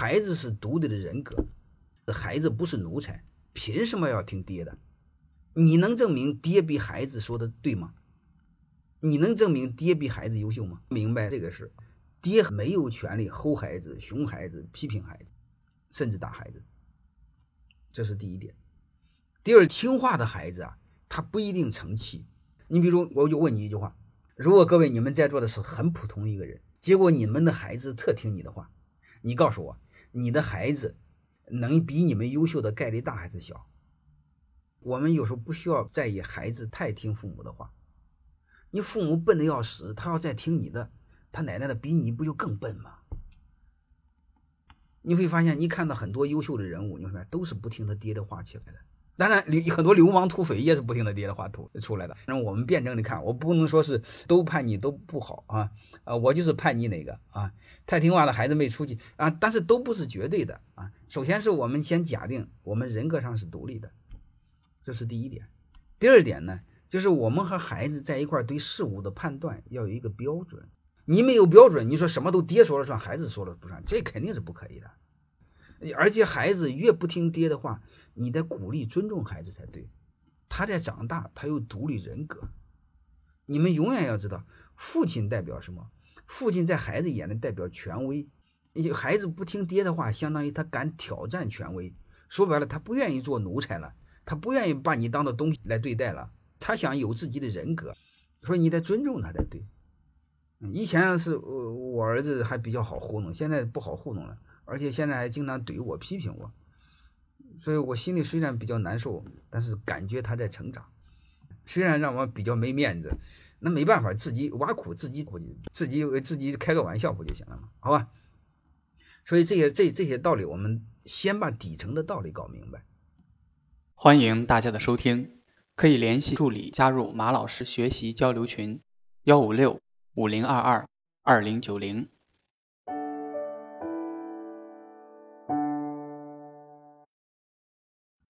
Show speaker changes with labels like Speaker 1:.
Speaker 1: 孩子是独立的人格，孩子不是奴才，凭什么要听爹的？你能证明爹比孩子说的对吗？你能证明爹比孩子优秀吗？明白这个事，爹没有权利吼孩子、熊孩子、批评孩子，甚至打孩子。这是第一点。第二，听话的孩子啊，他不一定成器。你比如，我就问你一句话：如果各位你们在座的是很普通一个人，结果你们的孩子特听你的话，你告诉我，你的孩子能比你们优秀的概率大还是小？我们有时候不需要在意孩子太听父母的话，你父母笨的要死，他要再听你的，他奶奶的比你不就更笨吗？你会发现，你看到很多优秀的人物，你会发现都是不听他爹的话起来的。当然，流很多流氓土匪也是不停的爹的话土出来的。那我们辩证的看，我不能说是都叛逆都不好啊，啊，我就是叛逆那个啊，太听话的孩子没出息啊，但是都不是绝对的啊。首先是我们先假定我们人格上是独立的。这是第一点，第二点呢，就是我们和孩子在一块儿对事物的判断要有一个标准。你没有标准，你说什么都爹说了算，孩子说了不算，这肯定是不可以的。而且孩子越不听爹的话，你得鼓励尊重孩子才对。他在长大，他有独立人格。你们永远要知道，父亲代表什么？父亲在孩子眼里代表权威。孩子不听爹的话，相当于他敢挑战权威。说白了，他不愿意做奴才了。他不愿意把你当做东西来对待了，他想有自己的人格，所以你得尊重他才对。以前是我我儿子还比较好糊弄，现在不好糊弄了，而且现在还经常怼我、批评我，所以我心里虽然比较难受，但是感觉他在成长。虽然让我比较没面子，那没办法，自己挖苦自己，自己自己开个玩笑不就行了吗？好吧。所以这些这这些道理，我们先把底层的道理搞明白。
Speaker 2: 欢迎大家的收听，可以联系助理加入马老师学习交流群：幺五六五零二二二零九零。